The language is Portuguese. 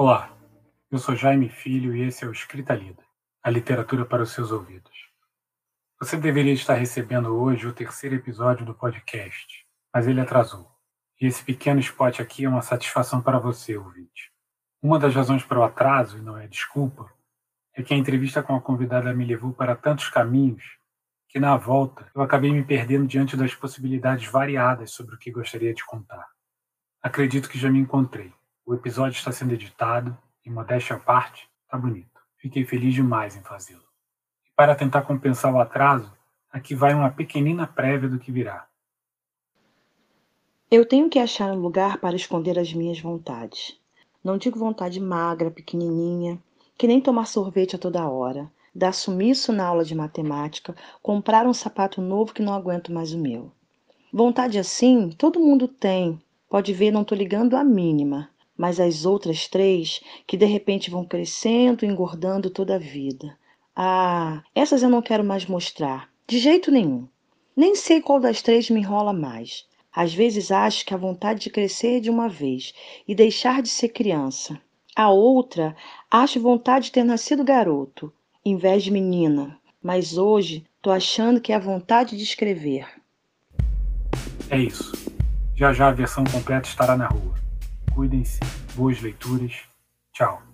Olá, eu sou Jaime Filho e esse é o Escrita Lida, a literatura para os seus ouvidos. Você deveria estar recebendo hoje o terceiro episódio do podcast, mas ele atrasou. E esse pequeno spot aqui é uma satisfação para você, ouvinte. Uma das razões para o atraso, e não é desculpa, é que a entrevista com a convidada me levou para tantos caminhos que, na volta, eu acabei me perdendo diante das possibilidades variadas sobre o que gostaria de contar. Acredito que já me encontrei. O episódio está sendo editado e, modéstia à parte, está bonito. Fiquei feliz demais em fazê-lo. E para tentar compensar o atraso, aqui vai uma pequenina prévia do que virá. Eu tenho que achar um lugar para esconder as minhas vontades. Não digo vontade magra, pequenininha, que nem tomar sorvete a toda hora, dar sumiço na aula de matemática, comprar um sapato novo que não aguento mais o meu. Vontade assim, todo mundo tem. Pode ver, não estou ligando a mínima mas as outras três que de repente vão crescendo engordando toda a vida. Ah, essas eu não quero mais mostrar, de jeito nenhum. Nem sei qual das três me enrola mais. Às vezes acho que a vontade de crescer de uma vez e deixar de ser criança. A outra, acho vontade de ter nascido garoto, em vez de menina. Mas hoje tô achando que é a vontade de escrever. É isso. Já já a versão completa estará na rua. Cuidem-se. Boas leituras. Tchau.